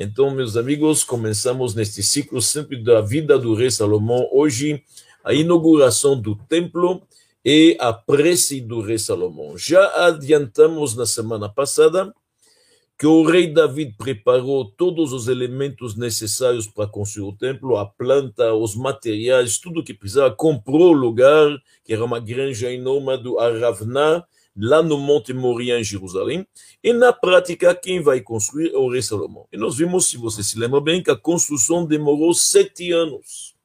Então, meus amigos, começamos neste ciclo sempre da vida do rei Salomão. Hoje, a inauguração do templo e a prece do rei Salomão. Já adiantamos na semana passada que o rei David preparou todos os elementos necessários para construir o templo, a planta, os materiais, tudo que precisava, comprou o lugar, que era uma granja enorme do Aravna, lá no Monte Moria, em Jerusalém, e na prática, quem vai construir é o rei Salomão. E nós vimos, se você se lembra bem, que a construção demorou sete anos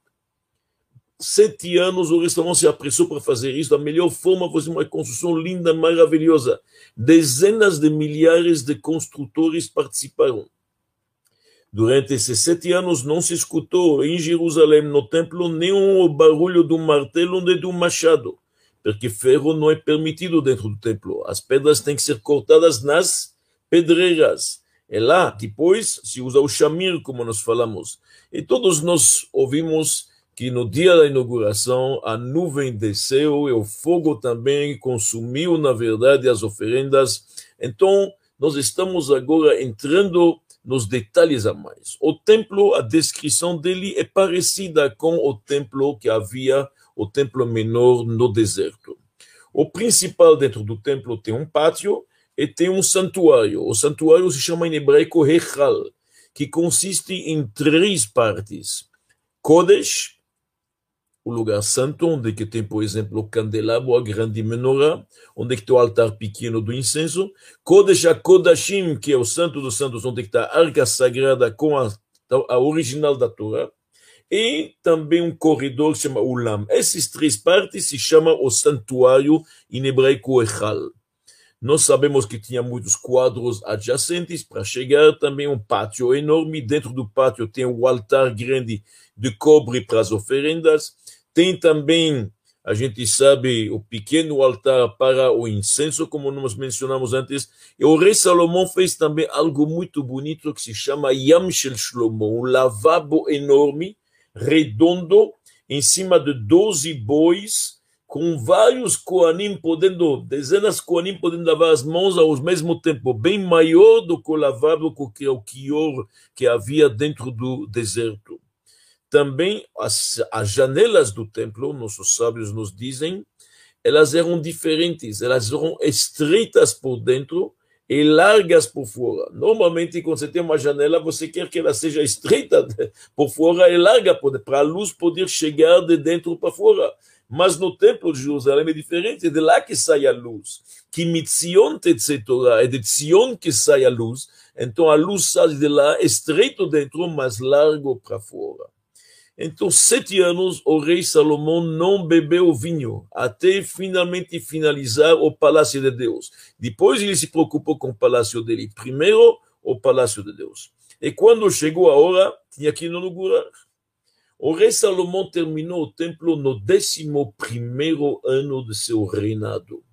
sete anos o restaurante se apressou para fazer isso da melhor forma, fazer uma construção linda, maravilhosa. Dezenas de milhares de construtores participaram. Durante esses sete anos não se escutou em Jerusalém, no templo, nenhum barulho do martelo nem do machado, porque ferro não é permitido dentro do templo. As pedras têm que ser cortadas nas pedreiras. É lá, depois, se usa o chamir, como nós falamos. E todos nós ouvimos que no dia da inauguração a nuvem desceu e o fogo também consumiu, na verdade, as oferendas. Então, nós estamos agora entrando nos detalhes a mais. O templo, a descrição dele é parecida com o templo que havia, o templo menor no deserto. O principal dentro do templo tem um pátio e tem um santuário. O santuário se chama em hebraico Hechal, que consiste em três partes. Kodesh, o lugar santo, onde que tem, por exemplo, o candelabro, a grande menorá, onde que tem o altar pequeno do incenso, Kodesh HaKodashim, que é o santo dos santos, onde está a arca sagrada com a, a original da Torá, e também um corredor que se chama Ulam. Essas três partes se chamam o santuário em hebraico Echal. Nós sabemos que tinha muitos quadros adjacentes para chegar, também um pátio enorme. Dentro do pátio tem o altar grande de cobre para as oferendas. Tem também, a gente sabe, o pequeno altar para o incenso, como nós mencionamos antes. E o rei Salomão fez também algo muito bonito que se chama Yam Shel Shlomo, um lavabo enorme, redondo, em cima de 12 bois, com vários Koanim podendo, dezenas de Koanim podendo lavar as mãos ao mesmo tempo, bem maior do que o lavabo que o Kior que havia dentro do deserto. Também as, as janelas do templo, nossos sábios nos dizem, elas eram diferentes, elas eram estreitas por dentro e largas por fora. Normalmente, quando você tem uma janela, você quer que ela seja estreita por fora e larga para a luz poder chegar de dentro para fora. Mas no templo de Jerusalém é diferente, é de lá que sai a luz. Que mitzion Torah, é de Tzion que sai a luz. Então a luz sai de lá, estreito dentro, mas largo para fora. Então, sete anos, o rei Salomão não bebeu vinho, até finalmente finalizar o palácio de Deus. Depois ele se preocupou com o palácio dele. Primeiro, o palácio de Deus. E quando chegou a hora, tinha que inaugurar. O rei Salomão terminou o templo no décimo primeiro ano de seu reinado.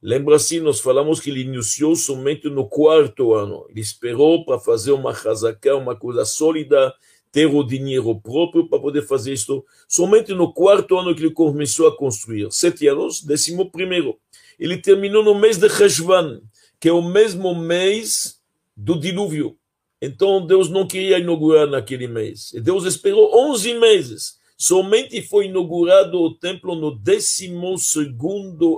Lembra-se, nós falamos que ele iniciou somente no quarto ano. Ele esperou para fazer uma razaká, uma coisa sólida, ter o dinheiro próprio para poder fazer isto. Somente no quarto ano que ele começou a construir. Sete anos, décimo primeiro. Ele terminou no mês de Reshvan, que é o mesmo mês do dilúvio. Então Deus não queria inaugurar naquele mês. E Deus esperou 11 meses. Somente foi inaugurado o templo no 12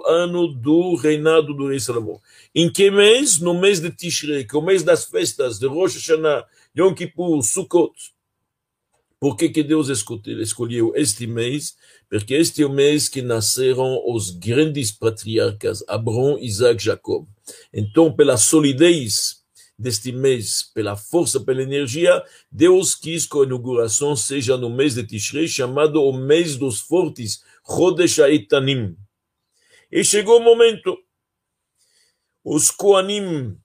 ano do reinado do rei Salomão. Em que mês? No mês de Tishrei, que é o mês das festas de Rosh Hashanah, Yom Kippur, Sukkot. Por que, que Deus escolheu este mês? Porque este é o mês que nasceram os grandes patriarcas, Abraão, Isaac, Jacob. Então, pela solidez deste mês, pela força, pela energia, Deus quis que a inauguração seja no mês de Tishrei, chamado o mês dos fortes, Chodesh Aitanim. E chegou o momento. Os Koanim,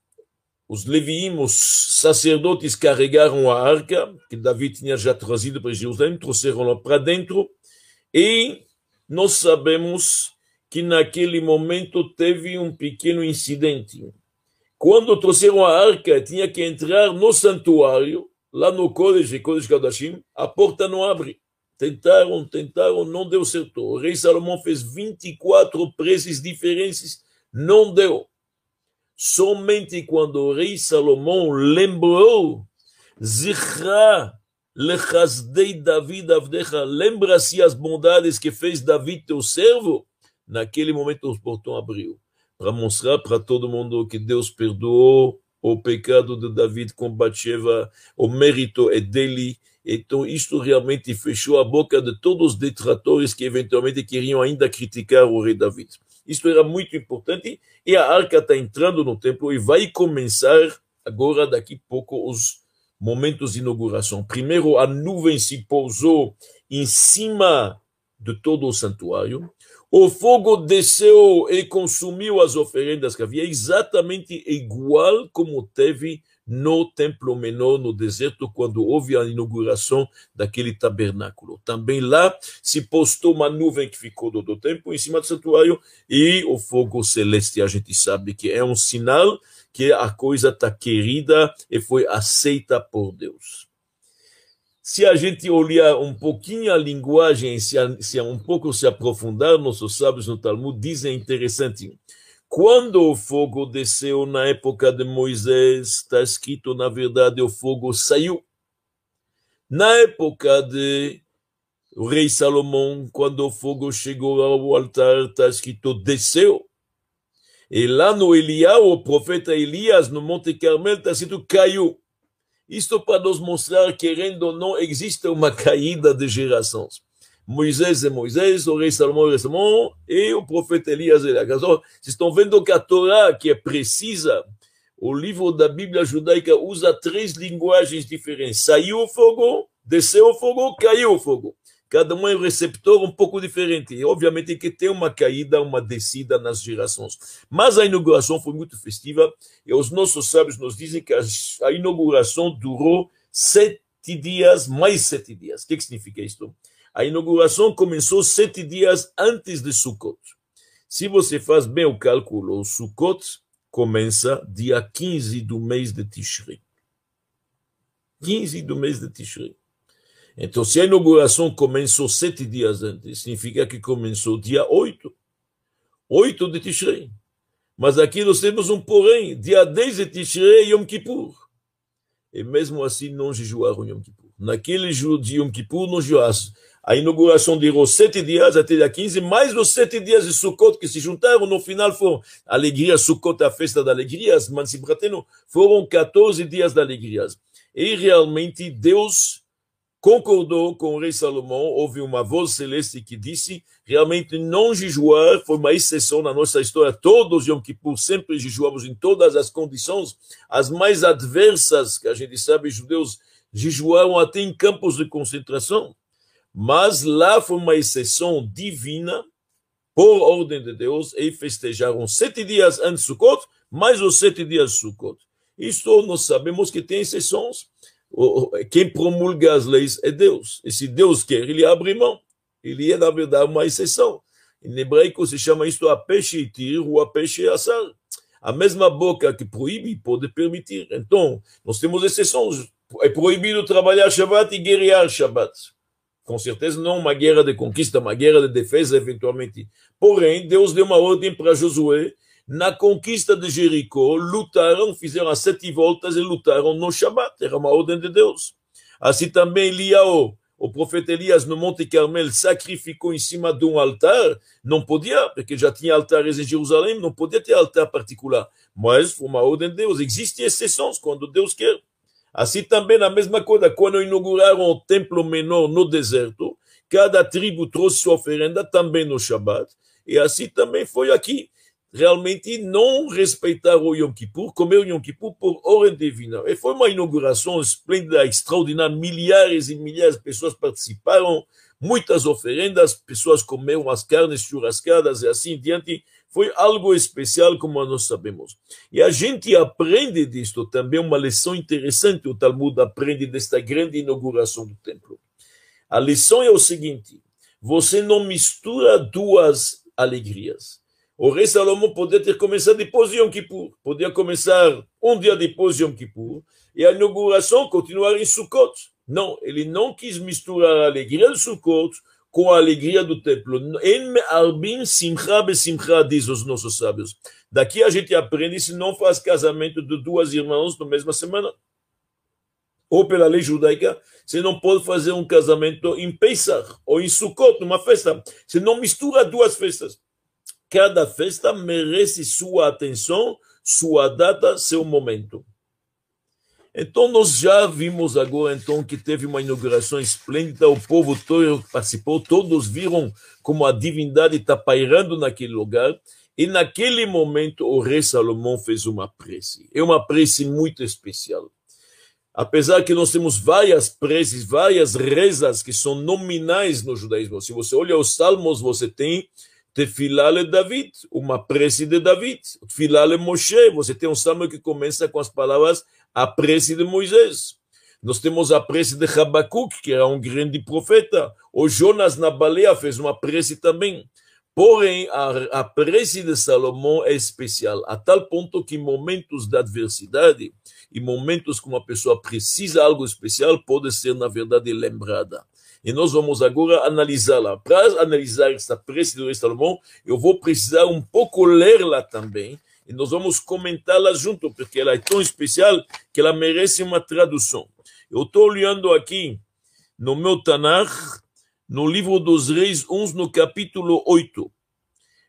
os Leviim, os sacerdotes carregaram a arca, que Davi tinha já trazido para Jerusalém, trouxeram-la para dentro, e nós sabemos que naquele momento teve um pequeno incidente quando trouxeram a arca, tinha que entrar no santuário, lá no Kodesh, Kodesh Kadashim, a porta não abre. Tentaram, tentaram, não deu certo. O rei Salomão fez 24 preces diferentes, não deu. Somente quando o rei Salomão lembrou Zichra lechazdei David avdecha. Lembra-se as bondades que fez David, teu servo? Naquele momento os portões abriu para mostrar para todo mundo que Deus perdoou o pecado de David com Bathsheba, o mérito é dele. Então, isto realmente fechou a boca de todos os detratores que eventualmente queriam ainda criticar o rei David. Isto era muito importante e a arca está entrando no templo e vai começar agora, daqui a pouco, os momentos de inauguração. Primeiro, a nuvem se pousou em cima de todo o santuário. O fogo desceu e consumiu as oferendas que havia, exatamente igual como teve no templo menor no deserto, quando houve a inauguração daquele tabernáculo. Também lá se postou uma nuvem que ficou todo o tempo em cima do santuário e o fogo celeste, a gente sabe que é um sinal que a coisa está querida e foi aceita por Deus se a gente olhar um pouquinho a linguagem, se, se um pouco se aprofundar, nossos sábios no Talmud dizem interessante. Quando o fogo desceu na época de Moisés, está escrito, na verdade, o fogo saiu. Na época de o rei Salomão, quando o fogo chegou ao altar, está escrito desceu. E lá no Elial, o profeta Elias, no Monte Carmel, está escrito caiu. Isto para nos mostrar, querendo ou não, existe uma caída de gerações. Moisés é Moisés, o rei Salomão é Salomão, e o profeta Elias é Elias. Vocês estão vendo que a Torá, que é precisa, o livro da Bíblia judaica usa três linguagens diferentes. Saiu o fogo, desceu o fogo, caiu o fogo cada um é um receptor um pouco diferente. E, obviamente que tem uma caída, uma descida nas gerações. Mas a inauguração foi muito festiva e os nossos sábios nos dizem que a inauguração durou sete dias, mais sete dias. O que, que significa isso? A inauguração começou sete dias antes de Sukkot. Se você faz bem o cálculo, o Sukkot começa dia 15 do mês de Tishrei. 15 do mês de Tishrei. Então, se a inauguração começou sete dias antes, significa que começou dia 8. 8 de Tishrei. Mas aqui nós temos um porém. Dia 10 de Tishrei é Yom Kippur. E mesmo assim não jejuaram Yom Kippur. Naquele dia de Yom Kippur não jejuaram. A inauguração durou sete dias até dia 15, mais os sete dias de Sukkot que se juntaram, no final foram alegria, Sukkot, a festa da alegria, Mansibrateno, foram 14 dias de alegrias. E realmente Deus concordou com o rei Salomão, houve uma voz celeste que disse, realmente não jejuar foi uma exceção na nossa história, todos Yom Kippur sempre jejuamos em todas as condições, as mais adversas, que a gente sabe, judeus jejuaram até em campos de concentração, mas lá foi uma exceção divina, por ordem de Deus, e festejaram sete dias antes de Sukkot, mais os sete dias de Sukkot. Isto nós sabemos que tem exceções, quem promulga as leis é Deus. E se Deus quer, ele abre mão. Ele é, na verdade, uma exceção. Em hebraico se chama isto a peixe itir ou a peixe assar. A mesma boca que proíbe pode permitir. Então, nós temos exceções. É proibido trabalhar Shabbat e guerrear Shabbat. Com certeza não uma guerra de conquista, uma guerra de defesa, eventualmente. Porém, Deus deu uma ordem para Josué na conquista de Jericó, lutaram, fizeram as sete voltas e lutaram no Shabat, era uma ordem de Deus. Assim também Eliaô, o profeta Elias no Monte Carmel sacrificou em cima de um altar, não podia, porque já tinha altares em Jerusalém, não podia ter altar particular, mas foi uma ordem de Deus. Existem exceções quando Deus quer. Assim também a mesma coisa, quando inauguraram o templo menor no deserto, cada tribo trouxe sua oferenda também no Shabat, e assim também foi aqui realmente não respeitaram o Yom Kippur, comer o Yom Kippur por ordem divina. E foi uma inauguração esplêndida, extraordinária, milhares e milhares de pessoas participaram, muitas oferendas, pessoas comeram as carnes churrascadas e assim diante. Foi algo especial, como nós sabemos. E a gente aprende disto também uma lição interessante, o Talmud aprende desta grande inauguração do templo. A lição é o seguinte, você não mistura duas alegrias. O rei Salomão podia ter começado depois de Yom Kippur, podia começar um dia depois de Yom Kippur, e a inauguração continuar em Sukkot. Não, ele não quis misturar a alegria do Sukkot com a alegria do templo. En arbim simcha besimcha, diz os nossos sábios. Daqui a gente aprende se não faz casamento de duas irmãs na mesma semana. ou pela lei judaica, você não pode fazer um casamento em Pesach ou em Sukkot, numa festa. Você não mistura duas festas. Cada festa merece sua atenção, sua data, seu momento. Então, nós já vimos agora então que teve uma inauguração esplêndida, o povo todo participou, todos viram como a divindade está pairando naquele lugar, e naquele momento o rei Salomão fez uma prece. É uma prece muito especial. Apesar que nós temos várias preces, várias rezas que são nominais no judaísmo. Se você olha os salmos, você tem Tefilá le David, uma prece de David. Tefilá le Moshe, você tem um salmo que começa com as palavras a prece de Moisés. Nós temos a prece de Habacuc, que era um grande profeta. O Jonas na baleia fez uma prece também. Porém, a, a prece de Salomão é especial, a tal ponto que momentos de adversidade, e momentos que uma pessoa precisa algo especial, pode ser, na verdade, lembrada. E nós vamos agora analisá-la. Para analisar esta prece do rei Salomão, eu vou precisar um pouco ler-la também, e nós vamos comentá-la junto, porque ela é tão especial que ela merece uma tradução. Eu estou olhando aqui no meu Tanakh, no livro dos reis, uns no capítulo 8.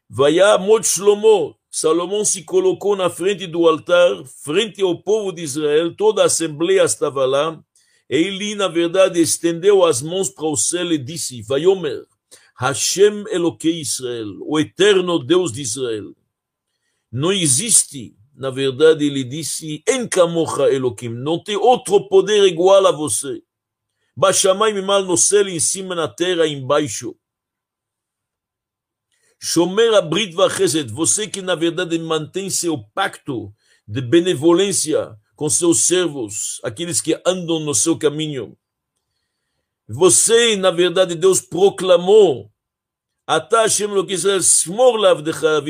Vayamot Shlomo, Salomão se colocou na frente do altar, frente ao povo de Israel, toda a assembleia estava lá, e ele, na verdade, estendeu as mãos para o céu e disse, Vayomer, Hashem Eloquei Israel, o eterno Deus de Israel, não existe, na verdade, ele disse, En kamocha Elohim, não tem outro poder igual a você. Bashamai mal no céu, em cima na terra, embaixo. Shomer abrit vachesed, você que na verdade mantém seu pacto de benevolência com seus servos, aqueles que andam no seu caminho. Você, na verdade, Deus proclamou Ata Hashem Israel, smor David.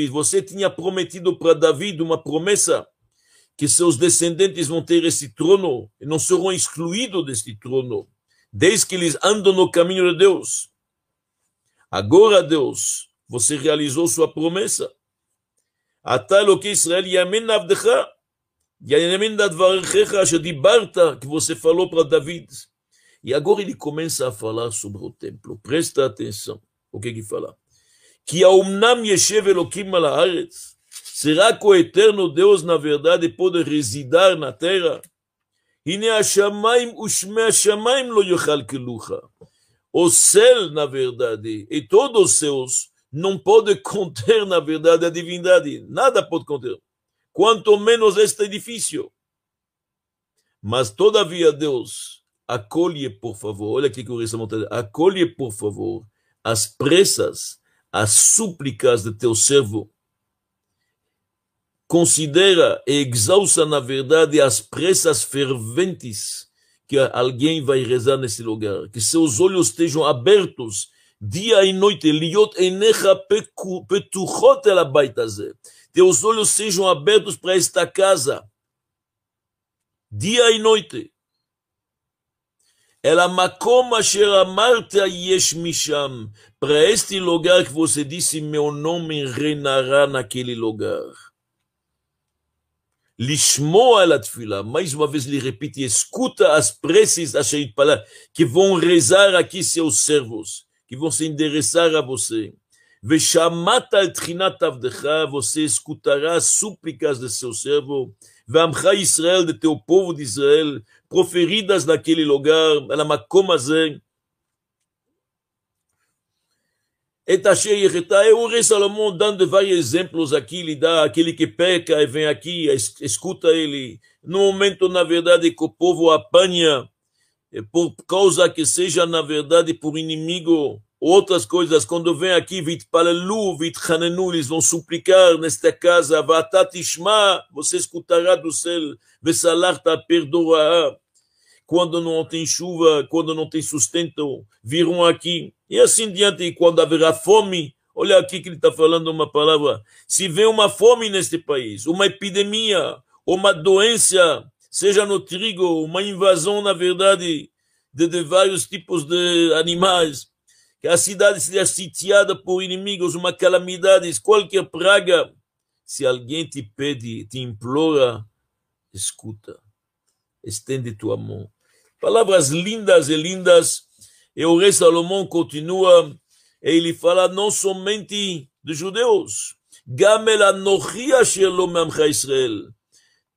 Você tinha prometido para David uma promessa que seus descendentes vão ter esse trono e não serão excluídos deste trono, desde que eles andam no caminho de Deus. Agora, Deus, você realizou sua promessa. Ata Eloque Israel, Yamin Avdecha, Yamin Dadvarechecha, Shedibarta, que você falou para David. E agora ele começa a falar sobre o templo. Presta atenção. O que que fala? Que Aumnam Yeshev Elohim al haaretz. Será que o eterno Deus, na verdade, pode residir na terra? Hine Hashamayim ushme Hashamayim lo yochal kelucha. O céu, na verdade, e todos os céus, não pode conter, na verdade, a divindade. Nada pode conter. Quanto menos este edifício. Mas, todavia, Deus, acolhe, por favor, olha aqui que o Rei acolhe, por favor, as pressas, as súplicas de teu servo. Considera e exauça, na verdade, as pressas ferventes que alguém vai rezar nesse lugar. Que seus olhos estejam abertos dia e noite. Liot enecha petuchot el abaitazé. Teus olhos sejam abertos para esta casa. Dia e noite. Ela makom asher amarta yesh misham. Para este lugar que você disse, meu nome reinará naquele lugar. Lishmoa la tefila. Mais uma vez ele repite, escuta as preces asher que vão rezar aqui seus servos, que vão se endereçar a você. Veshamata el trinat avdecha, você escutará as súplicas de seu servo. Vamcha Israel, de proferidas naquele lugar, na Macomazé. Etachei Yeretá é o rei Salomão dando vários exemplos aqui, ele dá aquele que peca e vem aqui, escuta ele. No momento, na verdade, que o povo apanha, por causa que seja, na verdade, por inimigo, outras coisas, quando vem aqui, vitpalelu, vitchanenu, eles vão suplicar nesta casa, vatatishma, você escutará do céu, vesalarta perdoará quando não tem chuva, quando não tem sustento, viram aqui. E assim diante, quando haverá fome, olha aqui que ele está falando uma palavra. Se vem uma fome neste país, uma epidemia, uma doença, seja no trigo, uma invasão, na verdade, de, de vários tipos de animais, que a cidade seja sitiada por inimigos, uma calamidade, qualquer praga, se alguém te pede, te implora, escuta estende tua mão. Palavras lindas e lindas. E o rei Salomão continua, e ele fala não somente de judeus.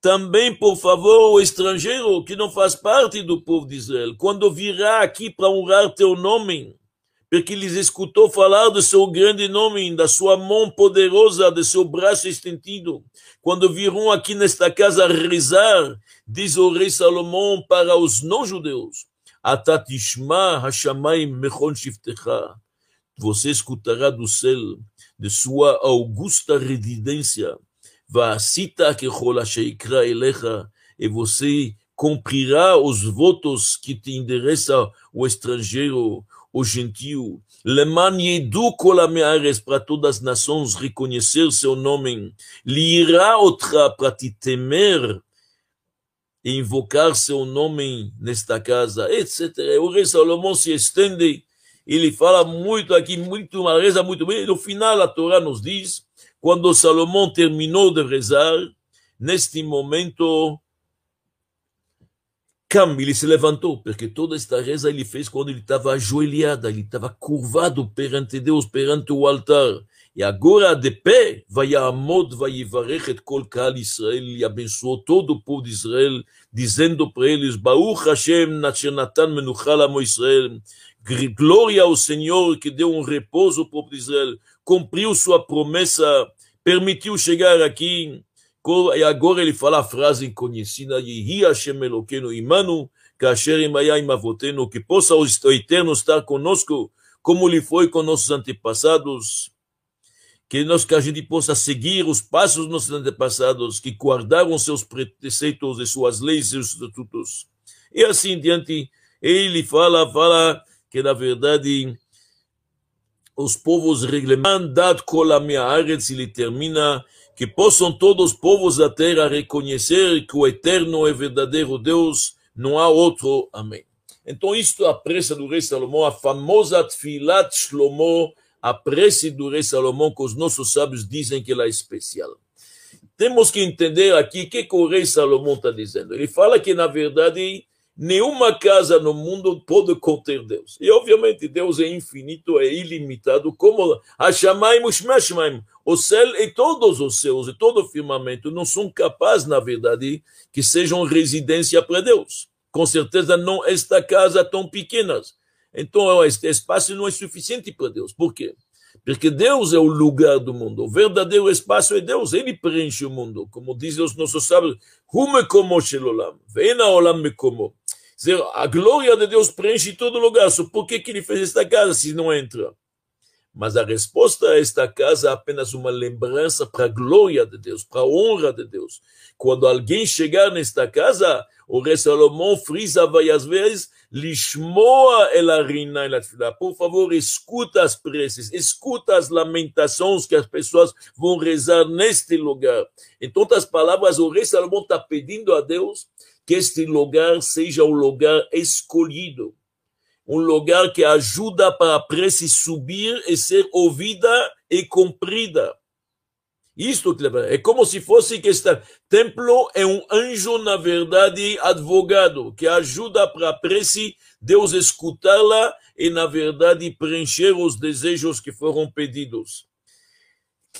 Também, por favor, o estrangeiro que não faz parte do povo de Israel, quando virá aqui para honrar teu nome, porque lhes escutou falar do seu grande nome, da sua mão poderosa, do seu braço estendido. Quando virão aqui nesta casa rezar, diz o rei Salomão para os não-judeus, Atatishma Hashamayim Mechon Shiftecha. Você escutará do céu, de sua augusta residência, Vasita Kechol Sheikra Elecha, e você cumprirá os votos que te endereça o estrangeiro, o gentio, Leman Yedu Kolameares, para todas as nações reconhecer seu nome, Lira outra para te temer, e invocar seu nome nesta casa, etc. O rei Salomão se estende, ele fala muito aqui, muito, reza muito bem, no final a Torá nos diz, quando Salomão terminou de rezar, neste momento, Cam, ele se levantou, porque toda esta reza ele fez quando ele estava ajoelhado, ele estava curvado perante Deus, perante o altar. E agora, de pé, vai Amod, vai Yivarech et kol Kal Israel, e abençoou todo o povo de Israel, dizendo para eles, Baruch Hashem, Natan Menuchal Amo Israel, glória ao Senhor que deu um repouso ao povo de Israel, cumpriu sua promessa, permitiu chegar aqui, e agora ele fala a frase conhecida, Yehi Hashem Eloqueno imanu, kasher imaya imavotenu, que possa o Eterno estar conosco, como ele foi com nossos antepassados, que nós que a gente possa seguir os passos dos nossos antepassados, que guardaram seus preceitos e suas leis e seus estatutos. E assim diante, ele fala, fala que na verdade os povos reglementat kol a minha ele termina que possam todos os povos da terra reconhecer que o eterno é verdadeiro Deus, não há outro. Amém. Então, isto é a pressa do rei Salomão, a famosa Tfilat Shlomo, a prece do rei Salomão, que os nossos sábios dizem que ela é especial. Temos que entender aqui o que, que o rei Salomão está dizendo. Ele fala que, na verdade, Nenhuma casa no mundo pode conter Deus. E, obviamente, Deus é infinito, é ilimitado, como Hashamayim, Ushmashmaim. O céu e todos os céus e todo o firmamento não são capazes, na verdade, que sejam residência para Deus. Com certeza, não esta casa tão pequenas. Então, este espaço não é suficiente para Deus. Por quê? Porque Deus é o lugar do mundo. O verdadeiro espaço é Deus. Ele preenche o mundo. Como dizem os nossos sábios, Hume como shelolam. Vena olam me como dizer, a glória de Deus preenche todo lugar. Só por que, que ele fez esta casa se não entra? Mas a resposta a esta casa é apenas uma lembrança para a glória de Deus, para a honra de Deus. Quando alguém chegar nesta casa, o rei Salomão frisa várias vezes, Lishmoa elarina elatfila. Por favor, escuta as preces, escuta as lamentações que as pessoas vão rezar neste lugar. Então, as palavras, o rei Salomão está pedindo a Deus que este lugar seja o lugar escolhido, um lugar que ajuda para a prece subir e ser ouvida e cumprida. Isto é como se fosse que este templo é um anjo, na verdade, advogado, que ajuda para a prece Deus escutá-la e, na verdade, preencher os desejos que foram pedidos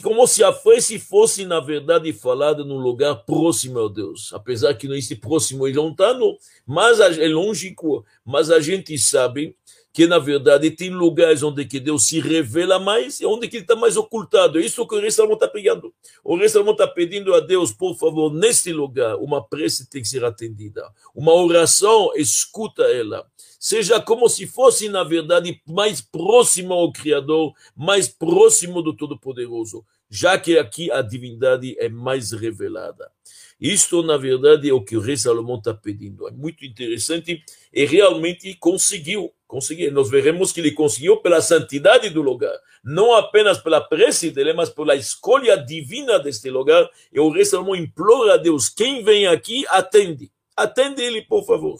como se a prece fosse, na verdade, falada num lugar próximo a Deus. Apesar que não existe próximo e lontano, mas é lógico, mas a gente sabe que, na verdade, tem lugares onde que Deus se revela mais e onde que ele está mais ocultado. É isso que o rei Salomão está pedindo. O rei Salomão está pedindo a Deus, por favor, neste lugar, uma prece tem que ser atendida. Uma oração, escuta ela seja como se fosse, na verdade, mais próximo ao Criador, mais próximo do Todo-Poderoso, já que aqui a divindade é mais revelada. Isto, na verdade, é o que o rei Salomão está pedindo. É muito interessante e realmente conseguiu. Conseguiu. Nós veremos que ele conseguiu pela santidade do lugar, não apenas pela prece dele, mas pela escolha divina deste lugar. E o rei Salomão implora a Deus: quem vem aqui, atende. Atende ele, por favor.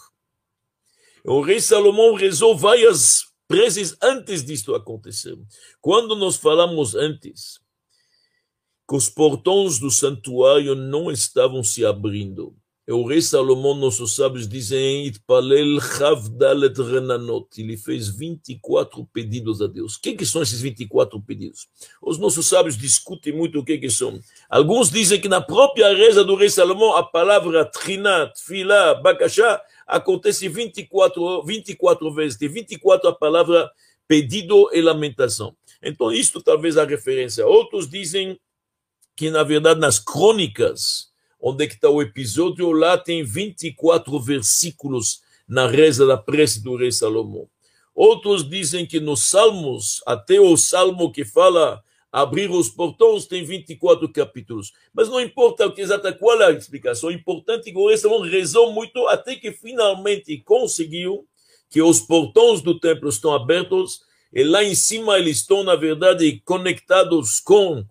O rei Salomão rezou várias preces antes disto acontecer. Quando nós falamos antes que os portões do santuário não estavam se abrindo, o rei Salomão, nossos sábios dizem, Itpalel Chavdalet Renanot. Ele fez 24 pedidos a Deus. O que, que são esses 24 pedidos? Os nossos sábios discutem muito o que, que são. Alguns dizem que na própria reza do rei Salomão, a palavra Trinat, Tfilá, Bakashá, acontece 24, 24 vezes. Tem 24 a palavra pedido e lamentação. Então, isto talvez a referência. Outros dizem que, na verdade, nas crônicas, onde é que está o episódio, lá tem 24 versículos na reza da prece do rei Salomão. Outros dizem que nos Salmos, até o Salmo que fala abrir os portões, tem 24 capítulos. Mas não importa exata qual é a explicação, o importante é que o rei Salomão rezou muito até que finalmente conseguiu que os portões do templo estão abertos e lá em cima eles estão, na verdade, conectados com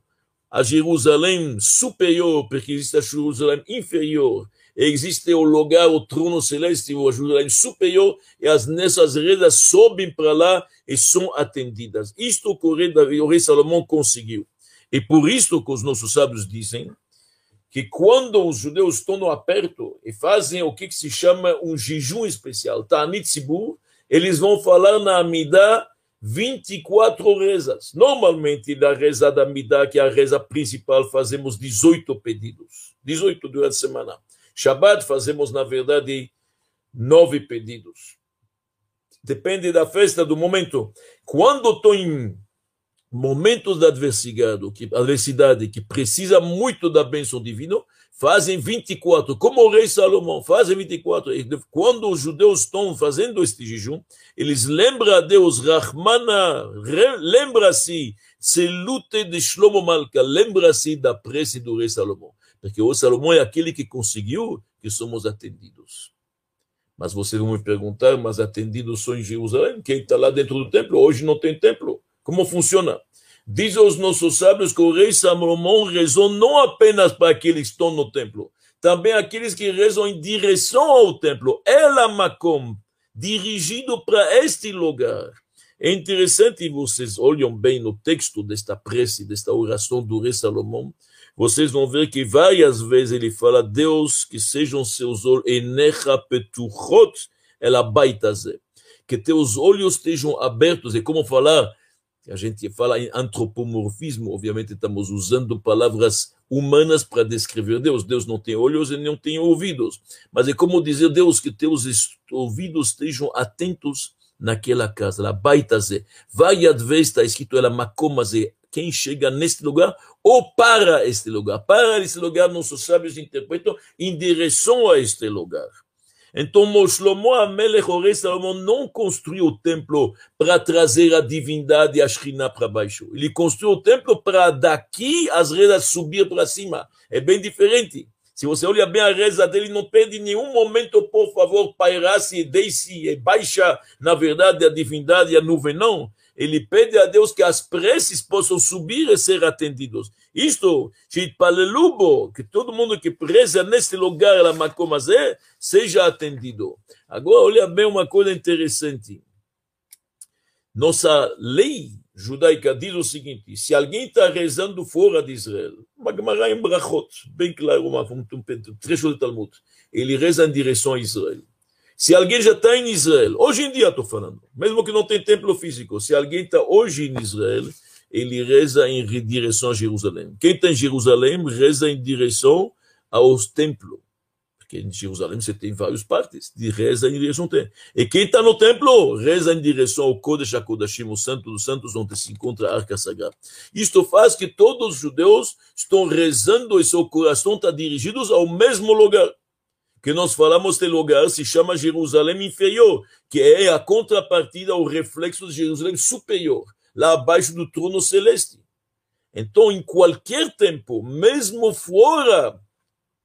a Jerusalém superior, porque existe a Jerusalém inferior, existe o lugar, o trono celeste, a Jerusalém superior, e as nessas redes sobem para lá e são atendidas. Isto o o rei Salomão conseguiu. E por isso que os nossos sábios dizem que quando os judeus estão no aperto e fazem o que, se chama um jejum especial, Ta'anit Sibur, eles vão falar na Amidah 24 rezas. Normalmente, na reza da Midá, que é a reza principal, fazemos 18 pedidos. 18 durante a semana. Shabbat fazemos, na verdade, nove pedidos. Depende da festa, do momento. Quando estou em momentos de adversidade, que, adversidade, que precisa muito da bênção divina, fazem 24, como o rei Salomão, fazem 24. Quando os judeus estão fazendo este jejum, eles lembram a Deus, Rahmana, lembra-se, Selute de Shlomo Malka, lembra-se da prece do rei Salomão. Porque o Salomão é aquele que conseguiu que somos atendidos. Mas vocês vão me perguntar, mas atendidos são em Jerusalém? Quem está lá dentro do templo? Hoje não tem templo. Como funciona? Diz os nossos sábios que o rei Salomão rezou não apenas para aqueles que estão no templo, também aqueles que rezam em direção ao templo. Ela Makom, dirigido para este lugar. É interessante, vocês olham bem no texto desta prece, desta oração do rei Salomão, vocês vão ver que várias vezes ele fala, Deus, que sejam seus olhos, enecha petuchot, ela baitaze. Que teus olhos estejam abertos, é como falar, a gente fala em antropomorfismo, obviamente estamos usando palavras humanas para descrever Deus. Deus não tem olhos e não tem ouvidos. Mas é como dizer, Deus, que teus ouvidos estejam atentos naquela casa, lá, baitaze. Vai vez está escrito ela macomaze, quem chega neste lugar ou para este lugar. Para este lugar, nossos sábios interpretam em direção a este lugar. Então, Shlomo Amelech, o rei Salomão, não construiu o templo para trazer a divindade e a Shekhinah para baixo. Ele construiu o templo para daqui as redes subir para cima. É bem diferente. Se você olha bem a reza dele, não pede em nenhum momento, por favor, pairasse e deixe e baixa, na verdade, a divindade e a nuvem, não ele pede a Deus que as preces possam subir e ser atendidos. Isto, Shitpalelubo, que todo mundo que preza neste lugar, seja atendido. Agora, olha bem uma coisa interessante. Nossa lei judaica diz o seguinte: se alguém está rezando fora de Israel, em Brachot, bem claro, um, trecho do Talmud, ele reza em direção a Israel. Se alguém já está em Israel, hoje em dia estou falando, mesmo que não tem templo físico, se alguém está hoje em Israel, ele reza em direção a Jerusalém. Quem está em Jerusalém reza em direção aos templos. Porque em Jerusalém você tem várias partes, de reza em direção ao templo. E quem está no templo reza em direção ao Kodesh HaKodashim, o Santo dos Santos, onde se encontra a Arca Sagrada. Isto faz que todos os judeus estão rezando e seu coração está dirigido ao mesmo lugar que nós falamos de lugar se chama Jerusalém inferior, que é a contrapartida, o reflexo de Jerusalém superior, lá abaixo do trono celeste. Então, em qualquer tempo, mesmo fora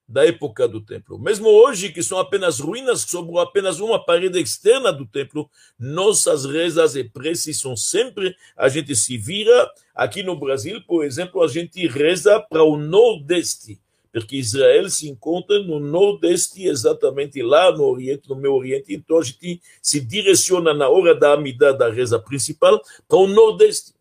da época do templo, mesmo hoje que são apenas ruínas, sobrou apenas uma parede externa do templo, nossas rezas e preces são sempre, a gente se vira, aqui no Brasil, por exemplo, a gente reza para o nordeste, porque Israel se encontra no nordeste, exatamente lá no oriente, no meu oriente, então a gente se direciona na hora da amida da reza principal para o nordeste.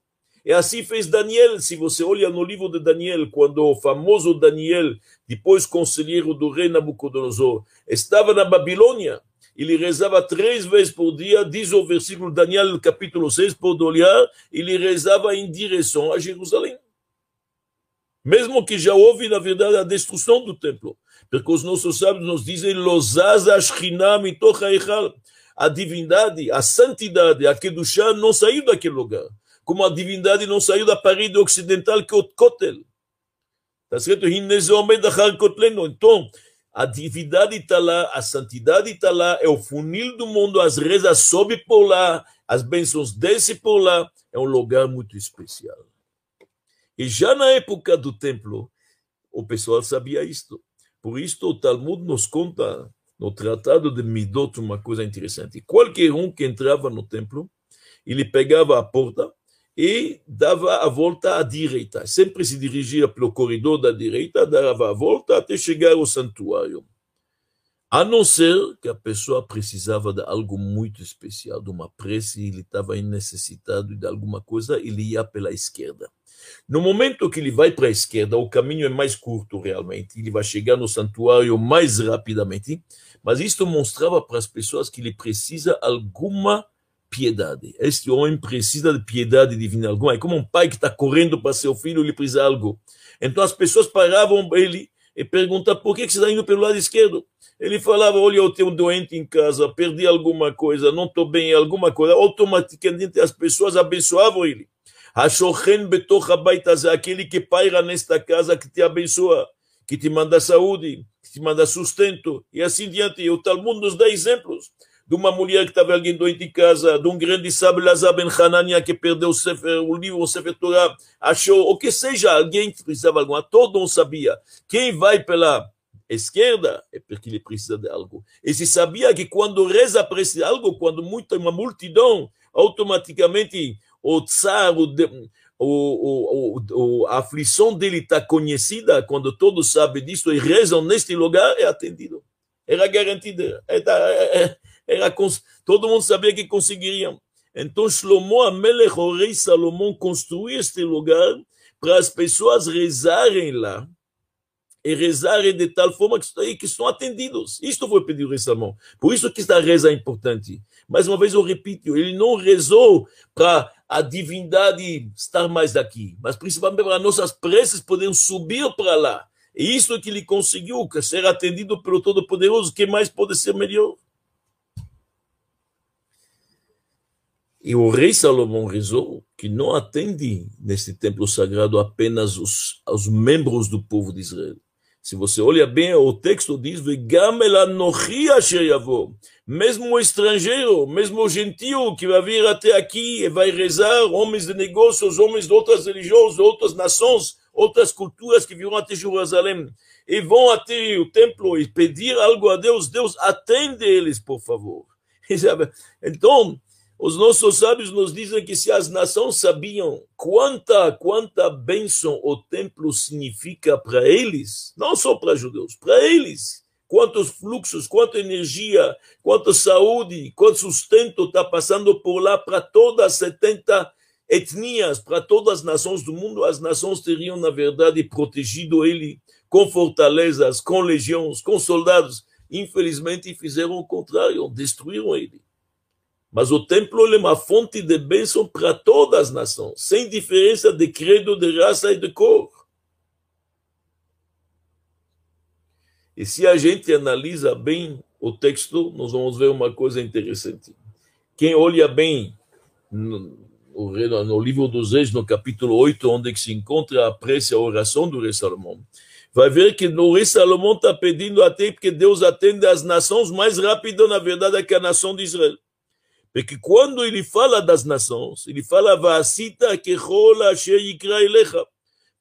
E assim fez Daniel. Se você olha no livro de Daniel, quando o famoso Daniel, depois conselheiro do rei Nabucodonosor, estava na Babilônia, ele rezava três vezes por dia, diz o versículo Daniel, capítulo 6, por olhar, ele rezava em direção a Jerusalém. Mesmo que já houve, na verdade, a destruição do templo. Porque os nossos sábios nos dizem, a divindade, a santidade, a Kedushá não saiu daquele lugar. Como a divindade não saiu da parede ocidental que é o Kotel. Está escrito, então, a divindade está lá, a santidade está lá, é o funil do mundo, as rezas sobem por lá, as bênçãos descem por lá, é um lugar muito especial. E já na época do templo, o pessoal sabia isto. Por isso, o Talmud nos conta no Tratado de Midot uma coisa interessante. Qualquer um que entrava no templo, ele pegava a porta e dava a volta à direita. Sempre se dirigia pelo corredor da direita, dava a volta até chegar ao santuário. A não ser que a pessoa precisava de algo muito especial, de uma prece, ele estava necessitado de alguma coisa, ele ia pela esquerda. No momento que ele vai para a esquerda, o caminho é mais curto realmente, ele vai chegar no santuário mais rapidamente, mas isto mostrava para as pessoas que ele precisa alguma piedade. Este homem precisa de piedade divina alguma. É como um pai que está correndo para seu filho, ele precisa de algo. Então as pessoas paravam ele e perguntavam por que, você está indo pelo lado esquerdo. Ele falava, olha, eu tenho um doente em casa, perdi alguma coisa, não estou bem, alguma coisa. Automaticamente as pessoas abençoavam ele. Hashochen betoch habaitazé, aquele que paira nesta casa, que te abençoa, que te manda saúde, que te manda sustento, e assim diante. O Talmud nos dá exemplos de uma mulher que estava alguém doente em casa, de um grande sábio, Lazar Ben Hanania, que perdeu o, Sefer, o livro, o Sefer Torah, achou, ou que seja, alguém que precisava alguma, todo mundo sabia. Quem vai pela esquerda é porque ele precisa de algo. E se sabia que quando reza precisa algo, quando muita, uma multidão, automaticamente o tsar, o, o, o, a aflição dele está conhecida, quando todos sabem disso e rezam neste lugar, é atendido. Era garantida. Era, era, todo mundo sabia que conseguiriam. Então, Shlomo Amelech, o rei Salomão, construiu este lugar para as pessoas rezarem lá e rezarem de tal forma que, que estão atendidos. Isto foi pedir rei Salomão. Por isso que esta reza é importante. Mais uma vez eu repito, ele não rezou para a divindade estar mais aqui, mas principalmente para nossas preces poderem subir para lá. E isso que ele conseguiu, ser atendido pelo Todo-Poderoso, que mais pode ser melhor? E o rei Salomão rezou que não atende neste templo sagrado apenas os, os membros do povo de Israel. Se você olha bem, o texto diz: mesmo o estrangeiro, mesmo o gentio que vai vir até aqui e vai rezar, homens de negócios, homens de outras religiões, de outras nações, outras culturas que virão até Jerusalém e vão até o templo e pedir algo a Deus, Deus atende eles, por favor. Então, os nossos sábios nos dizem que se as nações sabiam quanta, quanta bênção o templo significa para eles, não só para judeus, para eles, quantos fluxos, quanta energia, quanta saúde, quanto sustento está passando por lá para todas as 70 etnias, para todas as nações do mundo, as nações teriam, na verdade, protegido ele com fortalezas, com legiões, com soldados. Infelizmente, fizeram o contrário, destruíram ele. Mas o templo é uma fonte de bênção para todas as nações, sem diferença de credo, de raça e de cor. E se a gente analisa bem o texto, nós vamos ver uma coisa interessante. Quem olha bem no, no livro dos Reis, no capítulo 8, onde se encontra a prece, a oração do rei Salomão, vai ver que o rei Salomão está pedindo até porque Deus atende as nações mais rápido, na verdade, que a nação de Israel. Porque quando ele fala das nações, ele fala, Vasita que rola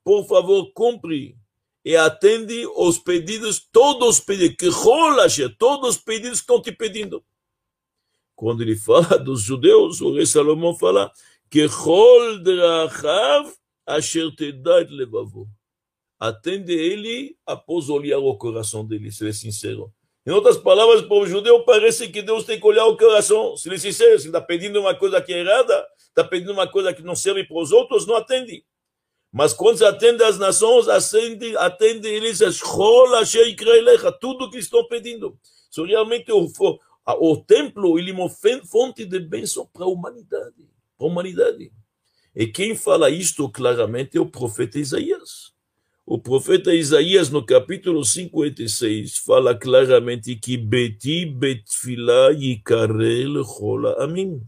Por favor, cumpre e atende os pedidos, todos os pedidos, que rola todos os pedidos que estão te pedindo. Quando ele fala dos judeus, o rei Salomão fala, que rol drachav asher tedat levavo. Atende ele após olhar o coração dele, se ele é sincero. Em outras palavras, para o judeu parece que Deus tem que olhar o coração. Se ele é sincero, se ele está pedindo uma coisa que é errada, está pedindo uma coisa que não serve para os outros, não atende. Mas quando se atende às nações, atende, atende eles tudo que estão pedindo. So, realmente o, o, o templo ele é uma fonte de bênção para a humanidade. Para a humanidade. E quem fala isto claramente é o profeta Isaías. O profeta Isaías, no capítulo 56, fala claramente que Beti Betfila Yikarel Chola Amin.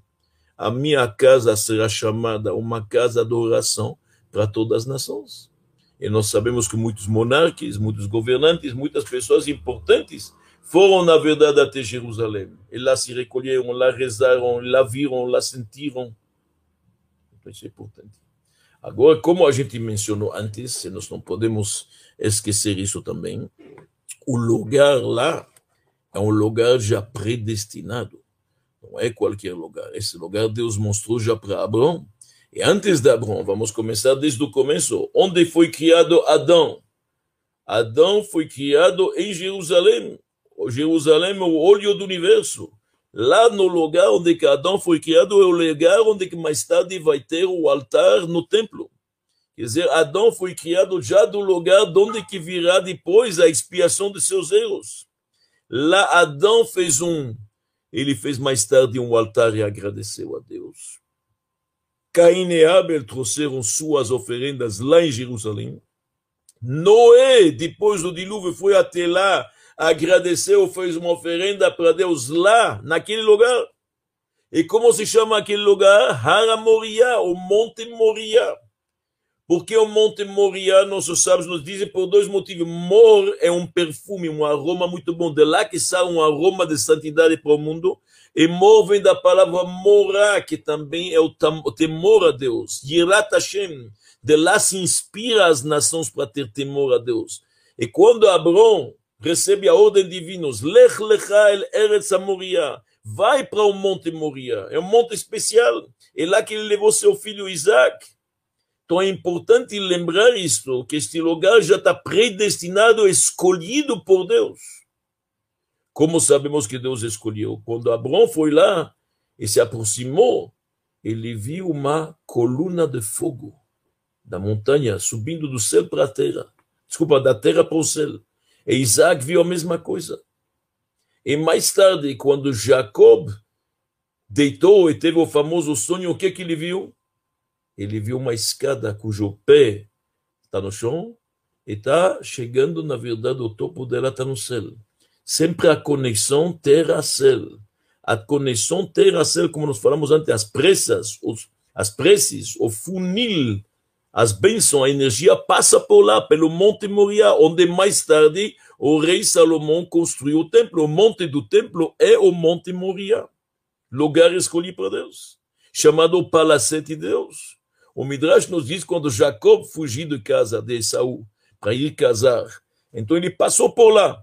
A minha casa será chamada uma casa de oração para todas as nações. E nós sabemos que muitos monarcas, muitos governantes, muitas pessoas importantes foram, na verdade, até Jerusalém. E lá se recolheram, lá rezaram, lá viram, lá sentiram. Então, isso é importante. Agora, como a gente mencionou antes, nós não podemos esquecer isso também, o lugar lá é um lugar já predestinado. Não é qualquer lugar. Esse lugar Deus mostrou já para Abraão. E antes de Abraão, vamos começar desde o começo. Onde foi criado Adão? Adão foi criado em Jerusalém. Jerusalém é o olho do universo. Lá no lugar onde Adão foi criado é o lugar onde mais tarde vai ter o altar no templo. Quer dizer, Adão foi criado já do lugar onde que virá depois a expiação de seus erros. Lá Adão fez um, ele fez mais tarde um altar e agradeceu a Deus. Caim e Abel trouxeram suas oferendas lá em Jerusalém. Noé, depois do dilúvio, foi até lá agradeceu, fez uma oferenda para Deus lá, naquele lugar. E como se chama aquele lugar? Hara Moria, o Monte Moria. Porque o Monte Moria, nossos sábios nos dizem por dois motivos. Mor é um perfume, um aroma muito bom. De lá que sai um aroma de santidade para o mundo. E mor vem da palavra morá, que também é o temor a Deus. Yirat Hashem. De lá se inspira as nações para ter temor a Deus. E quando Abrão recebe a ordem divina, Lech lecha el Eretz Moria, vai para o Monte Moria, é um monte especial, é lá que ele levou seu filho Isaac. Então é importante lembrar isto, que este lugar já está predestinado, escolhido por Deus. Como sabemos que Deus escolheu? Quando Abraão foi lá e se aproximou, ele viu uma coluna de fogo da montanha subindo do céu para a terra. Desculpa, da terra para o céu. E Isaac viu a mesma coisa. E mais tarde, quando Jacob deitou e teve o famoso sonho, o que, que ele viu? Ele viu uma escada cujo pé está no chão e está chegando, na verdade, o topo dela está no céu. Sempre a conexão terra-céu. A conexão terra-céu, como nós falamos antes, as pressas, os, as preces, o funil as bênçãos, a energia passa por lá, pelo Monte Moria, onde mais tarde o rei Salomão construiu o templo. O monte do templo é o Monte Moria, lugar escolhido por Deus, chamado Palacete de Deus. O Midrash nos diz quando Jacob fugiu de casa de Esaú para ir casar, então ele passou por lá.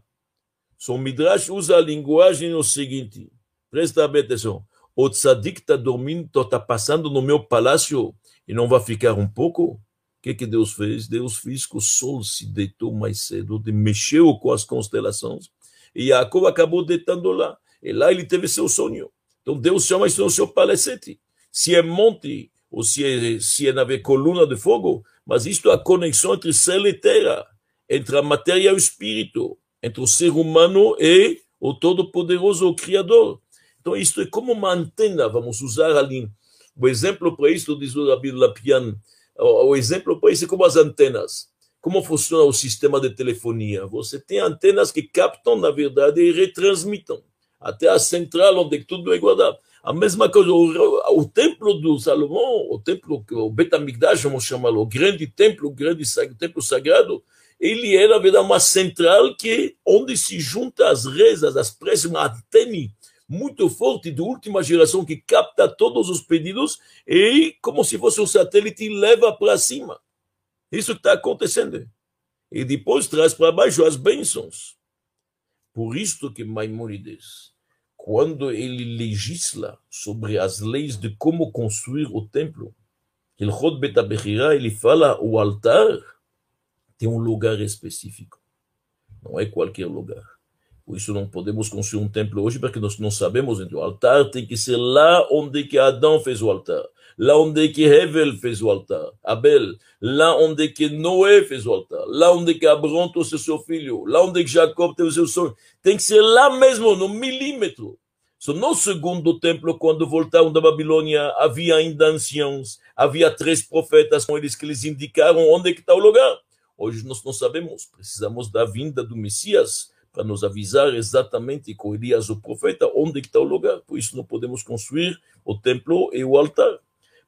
O Midrash usa a linguagem o seguinte, presta atenção, o tzadik está dormindo, está passando no meu palácio, e não vai ficar um pouco? O que, que Deus fez? Deus fez que o sol se deitou mais cedo, mexeu com as constelações, e Jacob acabou deitando lá. E lá ele teve seu sonho. Então Deus chama isso no seu palacete. Se é monte, ou se é, se é na coluna de fogo, mas isto é a conexão entre céu e terra, entre a matéria e o espírito, entre o ser humano e o Todo-Poderoso, o Criador. Então, isto é como uma antena, vamos usar ali o exemplo para isso, diz o Rabi Lapian, o exemplo para isso é como as antenas. Como funciona o sistema de telefonia? Você tem antenas que captam, na verdade, e retransmitem até a central, onde tudo é guardado. A mesma coisa, o, o templo do Salomão, o templo, o Betamigdash, vamos chamá-lo, o grande templo, o grande o templo sagrado, ele era, na verdade, uma central que, onde se juntam as rezas, as preces, uma antena muito forte de última geração que capta todos os pedidos e, como se fosse um satélite, leva para cima. Isso está acontecendo. E depois traz para baixo as bênçãos. Por isto que Maimonides, quando ele legisla sobre as leis de como construir o templo, ele fala o altar tem um lugar específico. Não é qualquer lugar. Por isso não podemos construir um templo hoje porque nós não sabemos. Então, o altar tem que ser lá onde que Adão fez o altar. lá onde que Hevel fez o altar, Abel, lá onde que Noé fez o altar, lá onde que Abraão trouxe seu filho, lá onde que Jacob teve seu sonho, tem que ser lá mesmo, no milímetro. So, no segundo templo, quando voltaram da Babilônia, havia ainda anciãos, havia três profetas com eles que eles indicaram onde que está o lugar. Hoje nós não sabemos, precisamos da vinda do Messias para nos avisar exatamente com Elias o profeta onde está o lugar. Por isso não podemos construir o templo e o altar.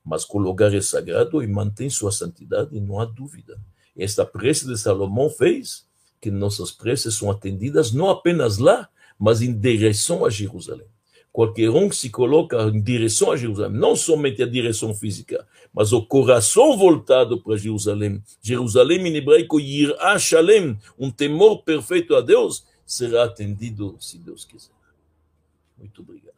Mas que o lugar é sagrado e mantém sua santidade, não há dúvida. Esta prece de Salomão fez que nossas preces são atendidas não apenas lá, mas em direção a Jerusalém qualquer um que se coloca em direção a Jerusalém, não somente a direção física, mas o coração voltado para Jerusalém. Jerusalém em hebraico, Yirah Shalem, um temor perfeito a Deus, será atendido se Deus quiser. Muito obrigado.